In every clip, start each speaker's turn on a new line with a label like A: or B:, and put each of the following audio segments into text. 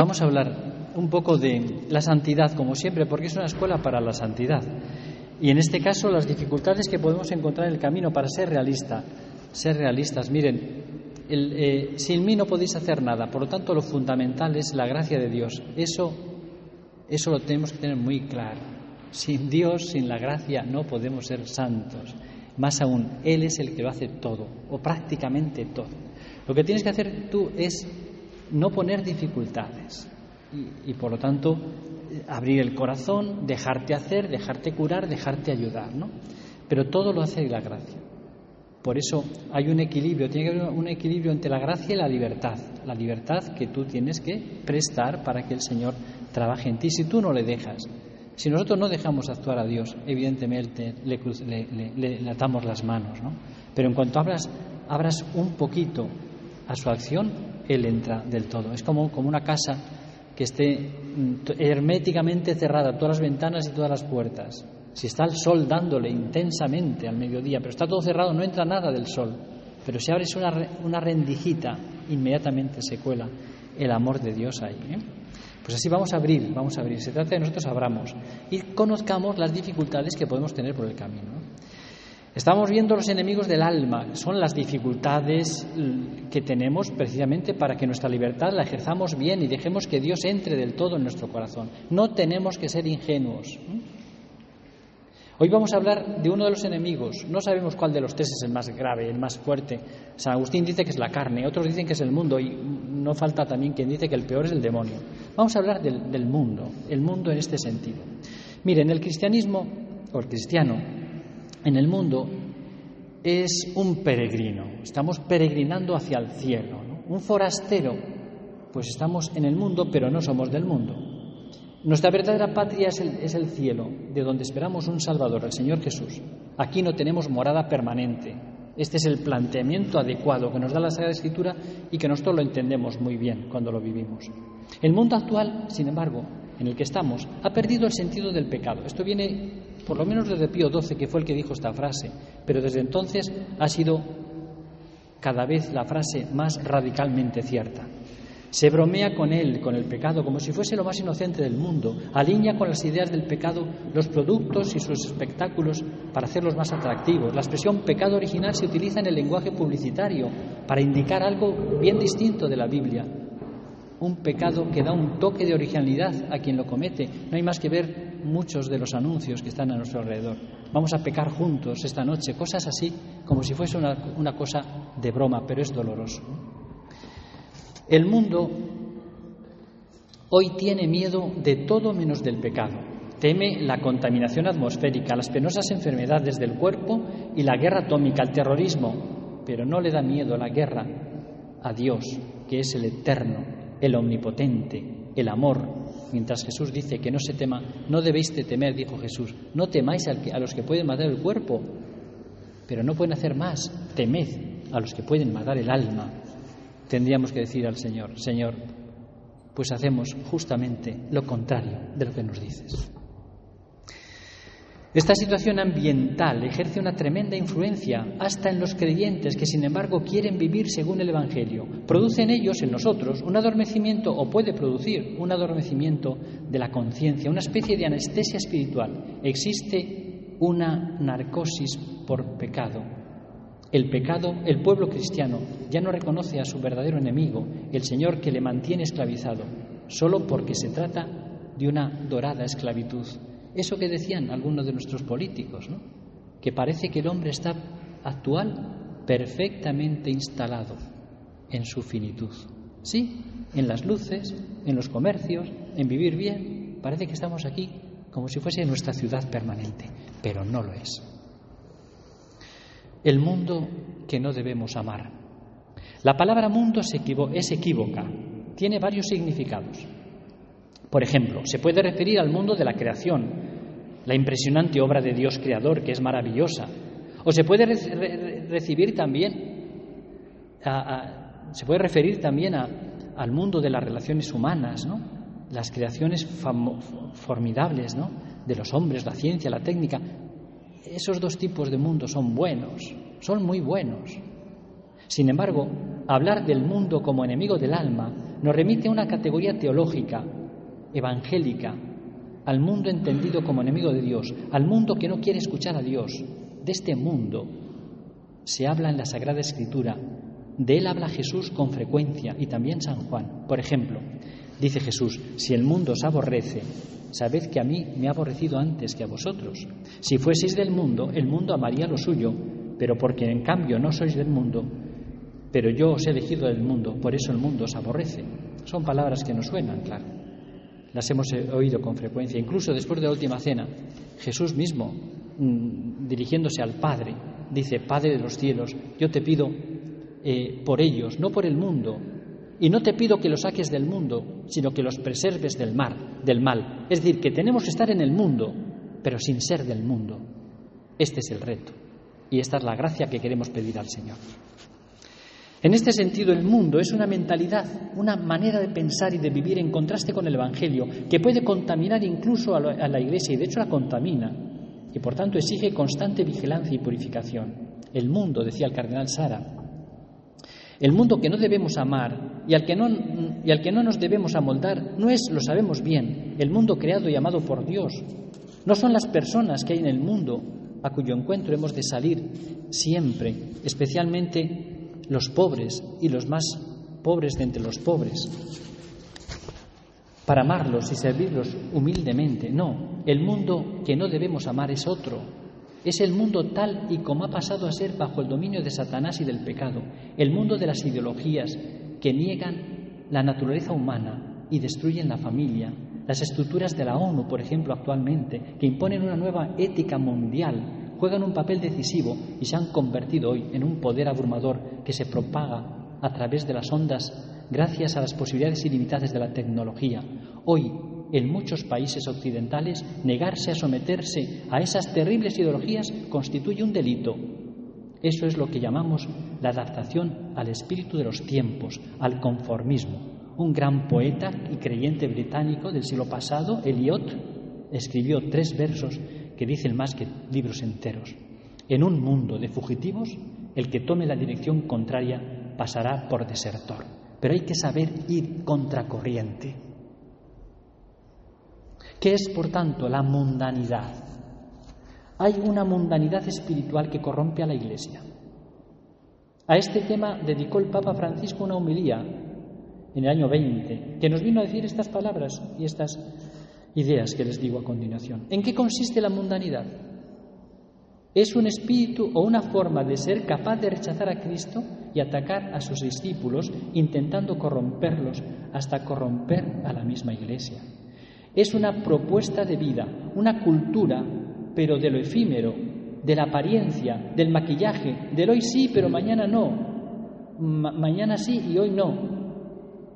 A: Vamos a hablar un poco de la santidad, como siempre, porque es una escuela para la santidad. Y en este caso, las dificultades que podemos encontrar en el camino para ser realista. Ser realistas, miren, eh, sin mí no podéis hacer nada, por lo tanto, lo fundamental es la gracia de Dios. Eso, eso lo tenemos que tener muy claro. Sin Dios, sin la gracia, no podemos ser santos. Más aún, Él es el que lo hace todo, o prácticamente todo. Lo que tienes que hacer tú es no poner dificultades y, por lo tanto abrir el corazón, dejarte hacer, dejarte curar, dejarte ayudar, ¿no? Pero todo lo hace la gracia. Por eso hay un equilibrio, tiene que haber un equilibrio entre la gracia y la libertad. La libertad que tú tienes que prestar para que el Señor trabaje en ti si tú no le dejas. Si nosotros no dejamos actuar a Dios, evidentemente le, atamos las manos, ¿no? Pero en cuanto abras, abras un poquito a su acción, Él entra del todo. Es como, como una casa que esté mm, herméticamente cerrada, todas las ventanas y todas las puertas. Si está el sol dándole intensamente al mediodía, pero está todo cerrado, no entra nada del sol. Pero si abres una, una rendijita, inmediatamente se cuela el amor de Dios ahí. ¿eh? Pues así vamos a abrir, vamos a abrir. Se trata de nosotros abramos y conozcamos las dificultades que podemos tener por el camino. Estamos viendo los enemigos del alma, son las dificultades que tenemos precisamente para que nuestra libertad la ejerzamos bien y dejemos que Dios entre del todo en nuestro corazón. No tenemos que ser ingenuos. Hoy vamos a hablar de uno de los enemigos. No sabemos cuál de los tres es el más grave, el más fuerte. San Agustín dice que es la carne, otros dicen que es el mundo y no falta también quien dice que el peor es el demonio. Vamos a hablar del, del mundo, el mundo en este sentido. Miren, el cristianismo, o el cristiano, en el mundo es un peregrino, estamos peregrinando hacia el cielo. Un forastero, pues estamos en el mundo, pero no somos del mundo. Nuestra verdadera patria es el, es el cielo, de donde esperamos un Salvador, el Señor Jesús. Aquí no tenemos morada permanente. Este es el planteamiento adecuado que nos da la Sagrada Escritura y que nosotros lo entendemos muy bien cuando lo vivimos. El mundo actual, sin embargo, en el que estamos, ha perdido el sentido del pecado. Esto viene por lo menos desde Pío XII, que fue el que dijo esta frase, pero desde entonces ha sido cada vez la frase más radicalmente cierta. Se bromea con él, con el pecado, como si fuese lo más inocente del mundo. Alinea con las ideas del pecado los productos y sus espectáculos para hacerlos más atractivos. La expresión pecado original se utiliza en el lenguaje publicitario para indicar algo bien distinto de la Biblia. Un pecado que da un toque de originalidad a quien lo comete. No hay más que ver muchos de los anuncios que están a nuestro alrededor. Vamos a pecar juntos esta noche, cosas así, como si fuese una, una cosa de broma, pero es doloroso. El mundo hoy tiene miedo de todo menos del pecado. Teme la contaminación atmosférica, las penosas enfermedades del cuerpo y la guerra atómica, el terrorismo, pero no le da miedo la guerra a Dios, que es el eterno, el omnipotente, el amor, mientras Jesús dice que no se tema, no debéis de temer, dijo Jesús, no temáis a los que pueden matar el cuerpo, pero no pueden hacer más, temed a los que pueden matar el alma. Tendríamos que decir al Señor, Señor, pues hacemos justamente lo contrario de lo que nos dices. Esta situación ambiental ejerce una tremenda influencia hasta en los creyentes que, sin embargo, quieren vivir según el Evangelio. Produce en ellos, en nosotros, un adormecimiento o puede producir un adormecimiento de la conciencia, una especie de anestesia espiritual. Existe una narcosis por pecado. El pecado, el pueblo cristiano ya no reconoce a su verdadero enemigo, el Señor que le mantiene esclavizado, solo porque se trata de una dorada esclavitud. Eso que decían algunos de nuestros políticos, ¿no? que parece que el hombre está actual perfectamente instalado en su finitud. Sí, en las luces, en los comercios, en vivir bien. Parece que estamos aquí como si fuese nuestra ciudad permanente, pero no lo es. El mundo que no debemos amar. La palabra mundo es equívoca, tiene varios significados. Por ejemplo, se puede referir al mundo de la creación, la impresionante obra de Dios creador, que es maravillosa. O se puede recibir también, se puede referir también al mundo de las relaciones humanas, ¿no? las creaciones formidables de los hombres, la ciencia, la técnica. Esos dos tipos de mundos son buenos, son muy buenos. Sin embargo, hablar del mundo como enemigo del alma nos remite a una categoría teológica, evangélica, al mundo entendido como enemigo de Dios, al mundo que no quiere escuchar a Dios. De este mundo se habla en la Sagrada Escritura. De él habla Jesús con frecuencia y también San Juan. Por ejemplo, dice Jesús, si el mundo os aborrece, sabed que a mí me ha aborrecido antes que a vosotros. Si fueseis del mundo, el mundo amaría lo suyo, pero porque en cambio no sois del mundo, pero yo os he elegido del mundo, por eso el mundo os aborrece. Son palabras que nos suenan, claro. Las hemos oído con frecuencia. Incluso después de la última cena, Jesús mismo, mm, dirigiéndose al Padre, dice, Padre de los cielos, yo te pido eh, por ellos, no por el mundo, y no te pido que los saques del mundo, sino que los preserves del mar, del mal. Es decir, que tenemos que estar en el mundo, pero sin ser del mundo. Este es el reto. Y esta es la gracia que queremos pedir al Señor. En este sentido, el mundo es una mentalidad, una manera de pensar y de vivir en contraste con el Evangelio, que puede contaminar incluso a la Iglesia, y de hecho la contamina, y por tanto exige constante vigilancia y purificación. El mundo, decía el cardenal Sara, el mundo que no debemos amar y al que no, y al que no nos debemos amoldar no es, lo sabemos bien, el mundo creado y amado por Dios. No son las personas que hay en el mundo a cuyo encuentro hemos de salir siempre, especialmente los pobres y los más pobres de entre los pobres, para amarlos y servirlos humildemente. No, el mundo que no debemos amar es otro. Es el mundo tal y como ha pasado a ser bajo el dominio de Satanás y del pecado, el mundo de las ideologías que niegan la naturaleza humana y destruyen la familia, las estructuras de la ONU, por ejemplo, actualmente, que imponen una nueva ética mundial juegan un papel decisivo y se han convertido hoy en un poder abrumador que se propaga a través de las ondas gracias a las posibilidades ilimitadas de la tecnología. Hoy, en muchos países occidentales, negarse a someterse a esas terribles ideologías constituye un delito. Eso es lo que llamamos la adaptación al espíritu de los tiempos, al conformismo. Un gran poeta y creyente británico del siglo pasado, Eliot, escribió tres versos que dicen más que libros enteros. En un mundo de fugitivos, el que tome la dirección contraria pasará por desertor. Pero hay que saber ir contracorriente. ¿Qué es, por tanto, la mundanidad? Hay una mundanidad espiritual que corrompe a la Iglesia. A este tema dedicó el Papa Francisco una homilía en el año 20, que nos vino a decir estas palabras y estas ideas que les digo a continuación. ¿En qué consiste la mundanidad? Es un espíritu o una forma de ser capaz de rechazar a Cristo y atacar a sus discípulos, intentando corromperlos hasta corromper a la misma Iglesia. Es una propuesta de vida, una cultura, pero de lo efímero, de la apariencia, del maquillaje, del hoy sí, pero mañana no, mañana sí y hoy no.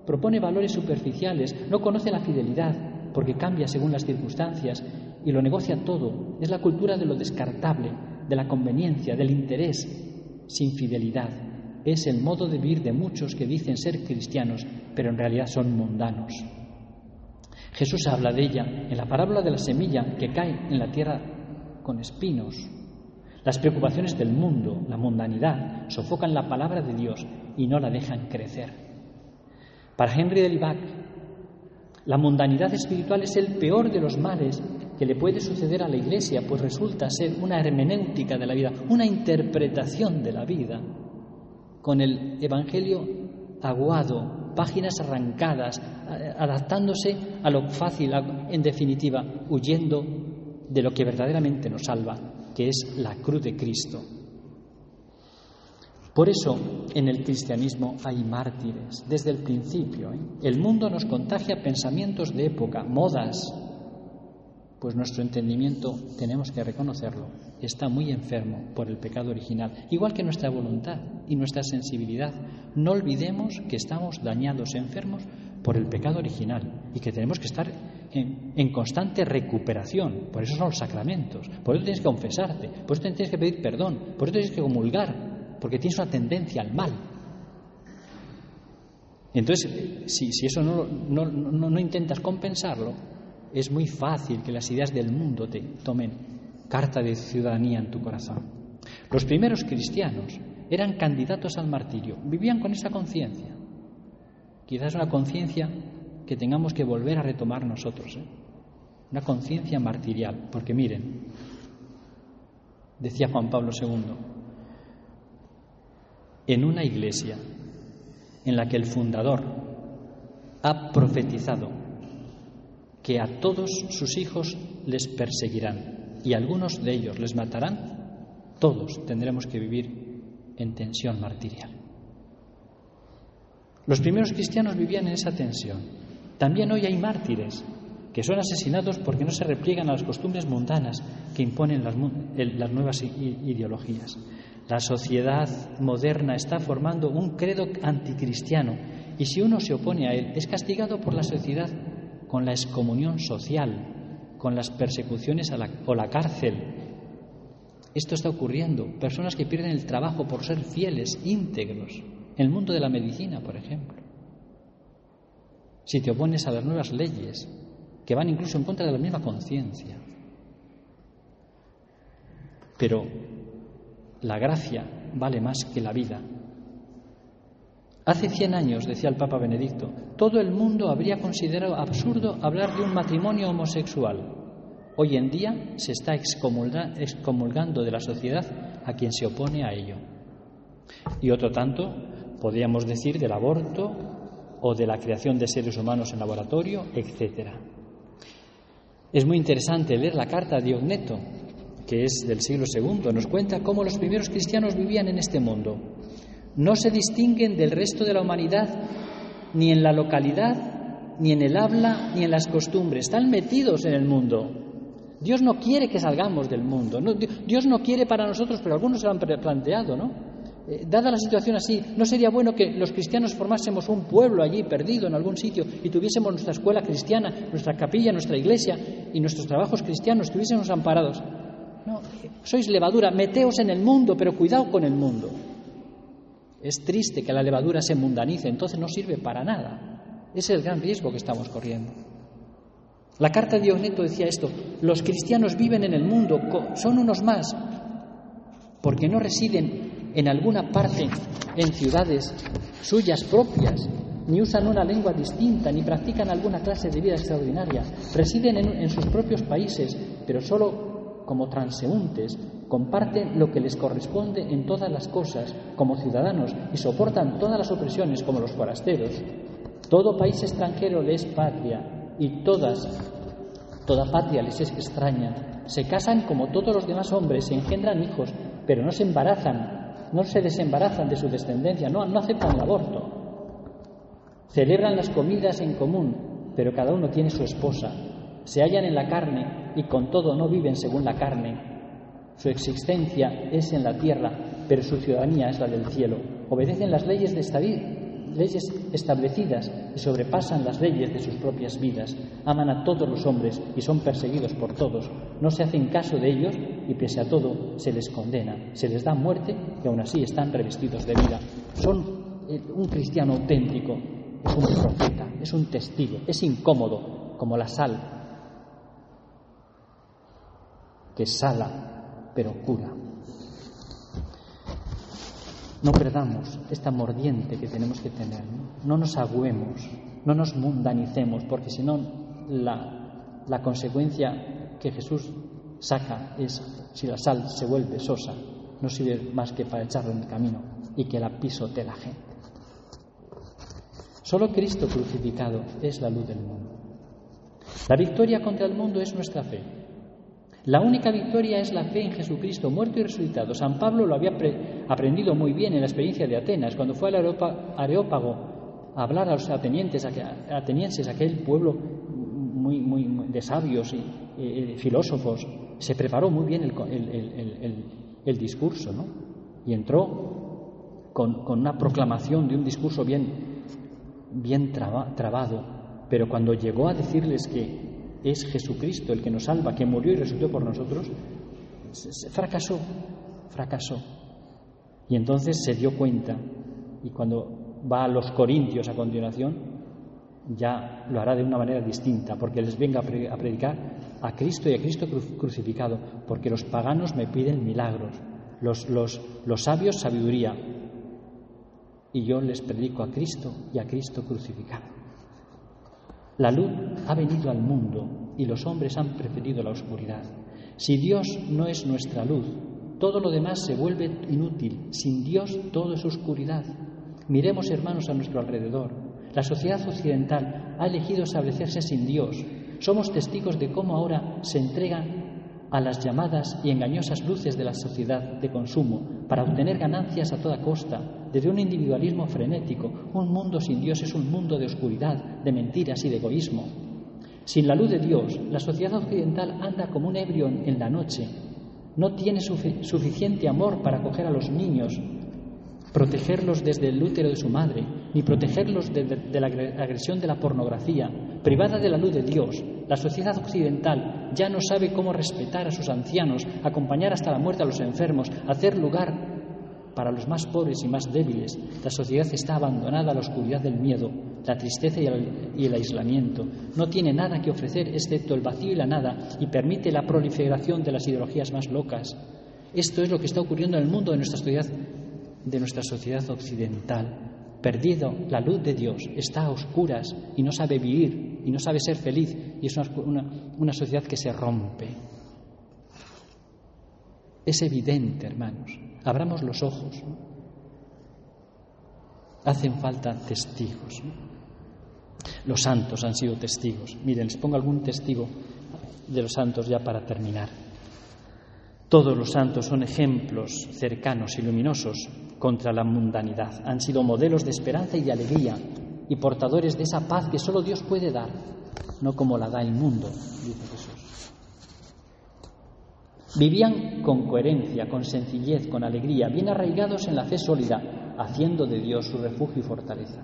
A: Propone valores superficiales, no conoce la fidelidad, porque cambia según las circunstancias y lo negocia todo. Es la cultura de lo descartable, de la conveniencia, del interés, sin fidelidad. Es el modo de vivir de muchos que dicen ser cristianos, pero en realidad son mundanos. Jesús habla de ella en la parábola de la semilla que cae en la tierra con espinos. Las preocupaciones del mundo, la mundanidad, sofocan la palabra de Dios y no la dejan crecer. Para Henry de Libac, la mundanidad espiritual es el peor de los males que le puede suceder a la Iglesia, pues resulta ser una hermenéutica de la vida, una interpretación de la vida, con el Evangelio aguado, páginas arrancadas, adaptándose a lo fácil, en definitiva, huyendo de lo que verdaderamente nos salva, que es la cruz de Cristo. Por eso en el cristianismo hay mártires desde el principio. ¿eh? El mundo nos contagia pensamientos de época, modas, pues nuestro entendimiento, tenemos que reconocerlo, está muy enfermo por el pecado original, igual que nuestra voluntad y nuestra sensibilidad. No olvidemos que estamos dañados, enfermos por el pecado original y que tenemos que estar en, en, constante recuperación. Por eso son los sacramentos. Por eso tienes que confesarte, por eso tienes que pedir perdón, por eso tienes que comulgar, porque tienes una tendencia al mal. Entonces, si, eso no, no, intentas compensarlo, es muy fácil que las ideas del mundo te tomen carta de ciudadanía en tu corazón. Los primeros cristianos eran candidatos al martirio, vivían con esa conciencia. Quizás una conciencia que tengamos que volver a retomar nosotros, ¿eh? una conciencia martirial, porque miren, decía Juan Pablo II, en una iglesia en la que el fundador ha profetizado que a todos sus hijos les perseguirán y algunos de ellos les matarán, todos tendremos que vivir en tensión martirial. Los primeros cristianos vivían en esa tensión. También hoy hay mártires que son asesinados porque no se repliegan a las costumbres mundanas que imponen las, las nuevas ideologías. La sociedad moderna está formando un credo anticristiano y si uno se opone a él es castigado por la sociedad con la excomunión social, con las persecuciones o la cárcel. Esto está ocurriendo. Personas que pierden el trabajo por ser fieles, íntegros, en el mundo de la medicina, por ejemplo. Si te opones a las nuevas leyes, que van incluso en contra de la misma conciencia. Pero la gracia vale más que la vida. Hace cien años, decía el Papa Benedicto, todo el mundo habría considerado absurdo hablar de un matrimonio homosexual. Hoy en día se está excomulgando de la sociedad a quien se opone a ello. Y otro tanto podríamos decir del aborto o de la creación de seres humanos en laboratorio, etc. Es muy interesante leer la carta de Ogneto, que es del siglo II, nos cuenta cómo los primeros cristianos vivían en este mundo. No se distinguen del resto de la humanidad ni en la localidad, ni en el habla, ni en las costumbres. Están metidos en el mundo. Dios no quiere que salgamos del mundo. Dios no quiere para nosotros, pero algunos se lo han planteado, ¿no? Eh, dada la situación así, ¿no sería bueno que los cristianos formásemos un pueblo allí perdido en algún sitio y tuviésemos nuestra escuela cristiana, nuestra capilla, nuestra iglesia y nuestros trabajos cristianos, estuviésemos amparados? No, sois levadura, meteos en el mundo, pero cuidado con el mundo. Es triste que la levadura se mundanice, entonces no sirve para nada. Ese es el gran riesgo que estamos corriendo. La carta de Diogneto decía esto, los cristianos viven en el mundo, son unos más, porque no residen en alguna parte en ciudades suyas propias, ni usan una lengua distinta, ni practican alguna clase de vida extraordinaria. Residen en, en sus propios países, pero solo como transeúntes, comparten lo que les corresponde en todas las cosas como ciudadanos y soportan todas las opresiones como los forasteros. Todo país extranjero les es patria y todas, toda patria les es extraña. Se casan como todos los demás hombres, se engendran hijos, pero no se embarazan, no se desembarazan de su descendencia, no, no aceptan el aborto. Celebran las comidas en común, pero cada uno tiene su esposa. Se hallan en la carne y con todo no viven según la carne. Su existencia es en la tierra, pero su ciudadanía es la del cielo. Obedecen las leyes, de leyes establecidas y sobrepasan las leyes de sus propias vidas. Aman a todos los hombres y son perseguidos por todos. No se hacen caso de ellos y pese a todo se les condena. Se les da muerte y aún así están revestidos de vida. Son eh, un cristiano auténtico, es un profeta, es un testigo, es incómodo como la sal que sala, pero cura. No perdamos esta mordiente que tenemos que tener, no, nos agüemos, no nos mundanicemos, porque si no, la, la consecuencia que Jesús saca es, si la sal se vuelve sosa, no sirve más que para echarla en el camino y que la pisotee la gente. Solo Cristo crucificado es la luz del mundo. La victoria contra el mundo es nuestra fe. La única victoria es la fe en Jesucristo, muerto y resucitado. San Pablo lo había aprendido muy bien en la experiencia de Atenas, cuando fue al Areópago a hablar a los atenienses, atenienses aquel pueblo muy, muy, de sabios y filósofos. Se preparó muy bien el, discurso, ¿no? Y entró con, una proclamación de un discurso bien, bien trabado. Pero cuando llegó a decirles que es Jesucristo el que nos salva, que murió y resucitó por nosotros, fracasó, fracasó. Y entonces se dio cuenta, y cuando va a los Corintios a continuación, ya lo hará de una manera distinta, porque les venga a predicar a Cristo y a Cristo crucificado, porque los paganos me piden milagros, los, los, los sabios sabiduría. Y yo les predico a Cristo y a Cristo crucificado. La luz ha venido al mundo y los hombres han preferido la oscuridad. Si Dios no es nuestra luz, todo lo demás se vuelve inútil. Sin Dios todo es oscuridad. Miremos, hermanos, a nuestro alrededor. La sociedad occidental ha elegido establecerse sin Dios. Somos testigos de cómo ahora se entregan a las llamadas y engañosas luces de la sociedad de consumo para obtener ganancias a toda costa, desde un individualismo frenético. Un mundo sin Dios es un mundo de oscuridad, de mentiras y de egoísmo. Sin la luz de Dios, la sociedad occidental anda como un ebrio en la noche. No tiene suficiente amor para acoger a los niños, protegerlos desde el útero de su madre, ni protegerlos de, la agresión de la pornografía. Privada de la luz de Dios, la sociedad occidental ya no sabe cómo respetar a sus ancianos, acompañar hasta la muerte a los enfermos, hacer lugar para los más pobres y más débiles. La sociedad está abandonada a la oscuridad del miedo, la tristeza y el, aislamiento. No tiene nada que ofrecer excepto el vacío y la nada y permite la proliferación de las ideologías más locas. Esto es lo que está ocurriendo en el mundo de nuestra sociedad, de nuestra sociedad occidental. Perdido la luz de Dios, está a oscuras y no sabe vivir y no sabe ser feliz y es una sociedad que se rompe. Es evidente, hermanos. Abramos los ojos. Hacen falta testigos. Los santos han sido testigos. Miren, les pongo algún testigo de los santos ya para terminar. Todos los santos son ejemplos cercanos y luminosos contra la mundanidad. Han sido modelos de esperanza y de alegría y portadores de esa paz que solo Dios puede dar, no como la da el mundo, dice Jesús. Vivían con coherencia, con sencillez, con alegría, bien arraigados en la fe sólida, haciendo de Dios su refugio y fortaleza.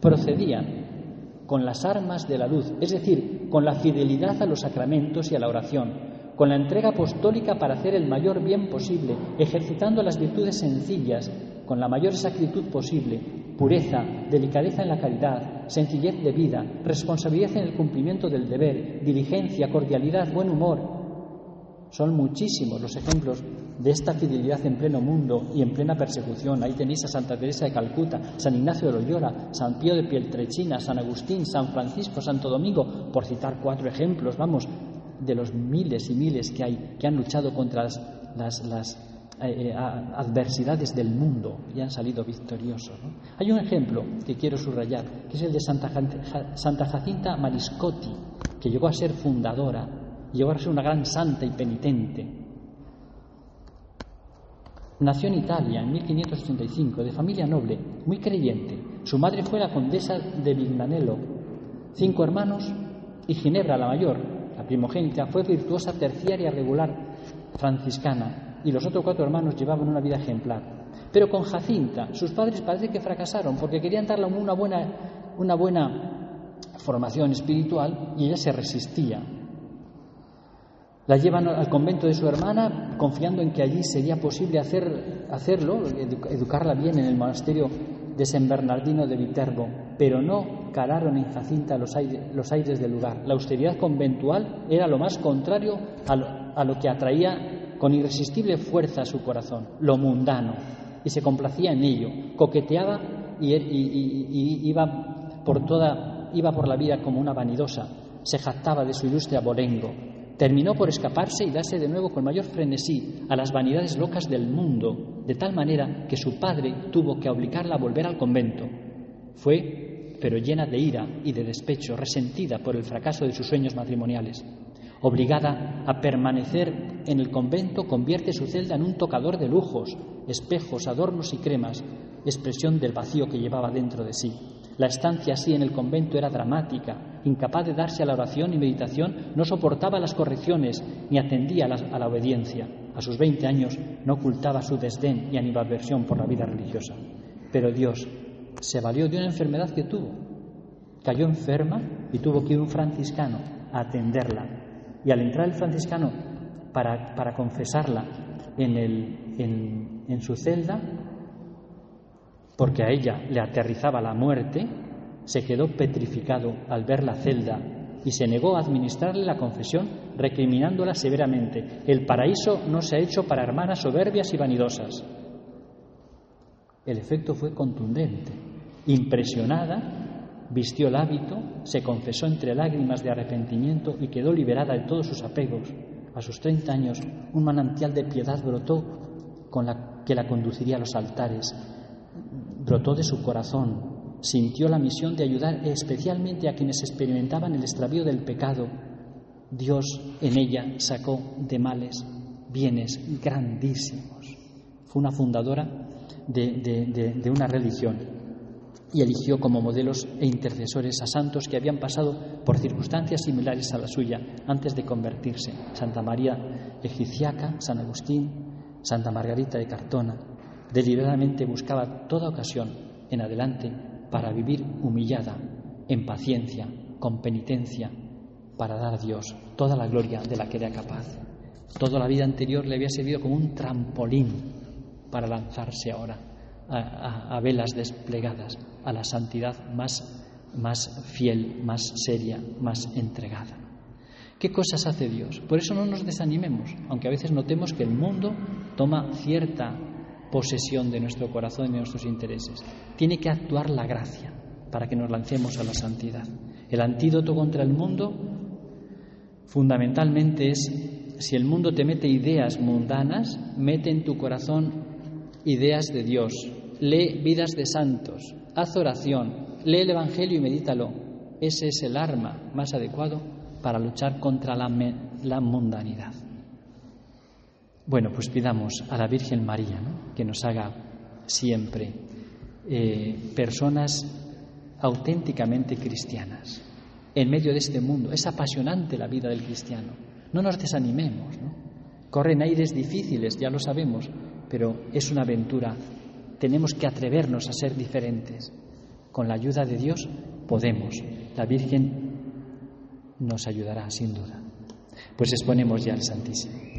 A: Procedían con las armas de la luz, es decir, con la fidelidad a los sacramentos y a la oración, con la entrega apostólica para hacer el mayor bien posible, ejercitando las virtudes sencillas, con la mayor exactitud posible, pureza, delicadeza en la caridad, sencillez de vida, responsabilidad en el cumplimiento del deber, diligencia, cordialidad, buen humor, son muchísimos los ejemplos de esta fidelidad en pleno mundo y en plena persecución. Ahí tenéis a Santa Teresa de Calcuta, San Ignacio de Loyola, San Pío de Pieltrechina, San Agustín, San Francisco, Santo Domingo, por citar cuatro ejemplos, vamos, de los miles y miles que hay que han luchado contra las, eh, adversidades del mundo y han salido victoriosos. Hay un ejemplo que quiero subrayar, que es el de Santa, Santa Jacinta Mariscotti, que llegó a ser fundadora llegó a ser una gran santa y penitente. Nació en Italia en 1585, de familia noble, muy creyente. Su madre fue la condesa de Vignanello. Cinco hermanos y Ginebra, la mayor, la primogénita, fue virtuosa terciaria regular franciscana y los otros cuatro hermanos llevaban una vida ejemplar. Pero con Jacinta, sus padres parece que fracasaron porque querían darle una buena, una buena formación espiritual y ella se resistía. La llevan al convento de su hermana confiando en que allí sería posible hacer, hacerlo, educarla bien en el monasterio de San Bernardino de Viterbo, pero no calaron en Jacinta los aires, los aires del lugar. La austeridad conventual era lo más contrario a lo, que atraía con irresistible fuerza a su corazón, lo mundano, y se complacía en ello, coqueteaba y, y iba por toda iba por la vida como una vanidosa, se jactaba de su ilustre abolengo, terminó por escaparse y darse de nuevo con mayor frenesí a las vanidades locas del mundo, de tal manera que su padre tuvo que obligarla a volver al convento. Fue, pero llena de ira y de despecho, resentida por el fracaso de sus sueños matrimoniales. Obligada a permanecer en el convento, convierte su celda en un tocador de lujos, espejos, adornos y cremas, expresión del vacío que llevaba dentro de sí. La estancia así en el convento era dramática. Incapaz de darse a la oración y meditación, no soportaba las correcciones ni atendía a la, obediencia. A sus 20 años no ocultaba su desdén y animadversión por la vida religiosa. Pero Dios se valió de una enfermedad que tuvo. Cayó enferma y tuvo que ir un franciscano a atenderla. Y al entrar el franciscano para, confesarla en, en su celda, porque a ella le aterrizaba la muerte, se quedó petrificado al ver la celda y se negó a administrarle la confesión, recriminándola severamente. El paraíso no se ha hecho para hermanas soberbias y vanidosas. El efecto fue contundente. Impresionada, vistió el hábito, se confesó entre lágrimas de arrepentimiento y quedó liberada de todos sus apegos. A sus 30 años, un manantial de piedad brotó con la que la conduciría a los altares. Brotó de su corazón, sintió la misión de ayudar especialmente a quienes experimentaban el extravío del pecado. Dios en ella sacó de males bienes grandísimos. Fue una fundadora de, una religión y eligió como modelos e intercesores a santos que habían pasado por circunstancias similares a la suya antes de convertirse. Santa María Egipciaca, San Agustín, Santa Margarita de Cartona. Deliberadamente buscaba toda ocasión en adelante para vivir humillada, en paciencia, con penitencia, para dar a Dios toda la gloria de la que era capaz. Toda la vida anterior le había servido como un trampolín para lanzarse ahora a, velas desplegadas a la santidad más, más fiel, más seria, más entregada. ¿Qué cosas hace Dios? Por eso no nos desanimemos, aunque a veces notemos que el mundo toma cierta posesión de nuestro corazón y de nuestros intereses. Tiene que actuar la gracia para que nos lancemos a la santidad. El antídoto contra el mundo fundamentalmente es, si el mundo te mete ideas mundanas, mete en tu corazón ideas de Dios, lee vidas de santos, haz oración, lee el Evangelio y medítalo. Ese es el arma más adecuado para luchar contra la, mundanidad. Bueno, pues pidamos a la Virgen María que nos haga siempre eh, personas auténticamente cristianas en medio de este mundo. Es apasionante la vida del cristiano. No nos desanimemos. Corren aires difíciles, ya lo sabemos, pero es una aventura. Tenemos que atrevernos a ser diferentes. Con la ayuda de Dios podemos. La Virgen nos ayudará, sin duda. Pues exponemos ya al Santísimo.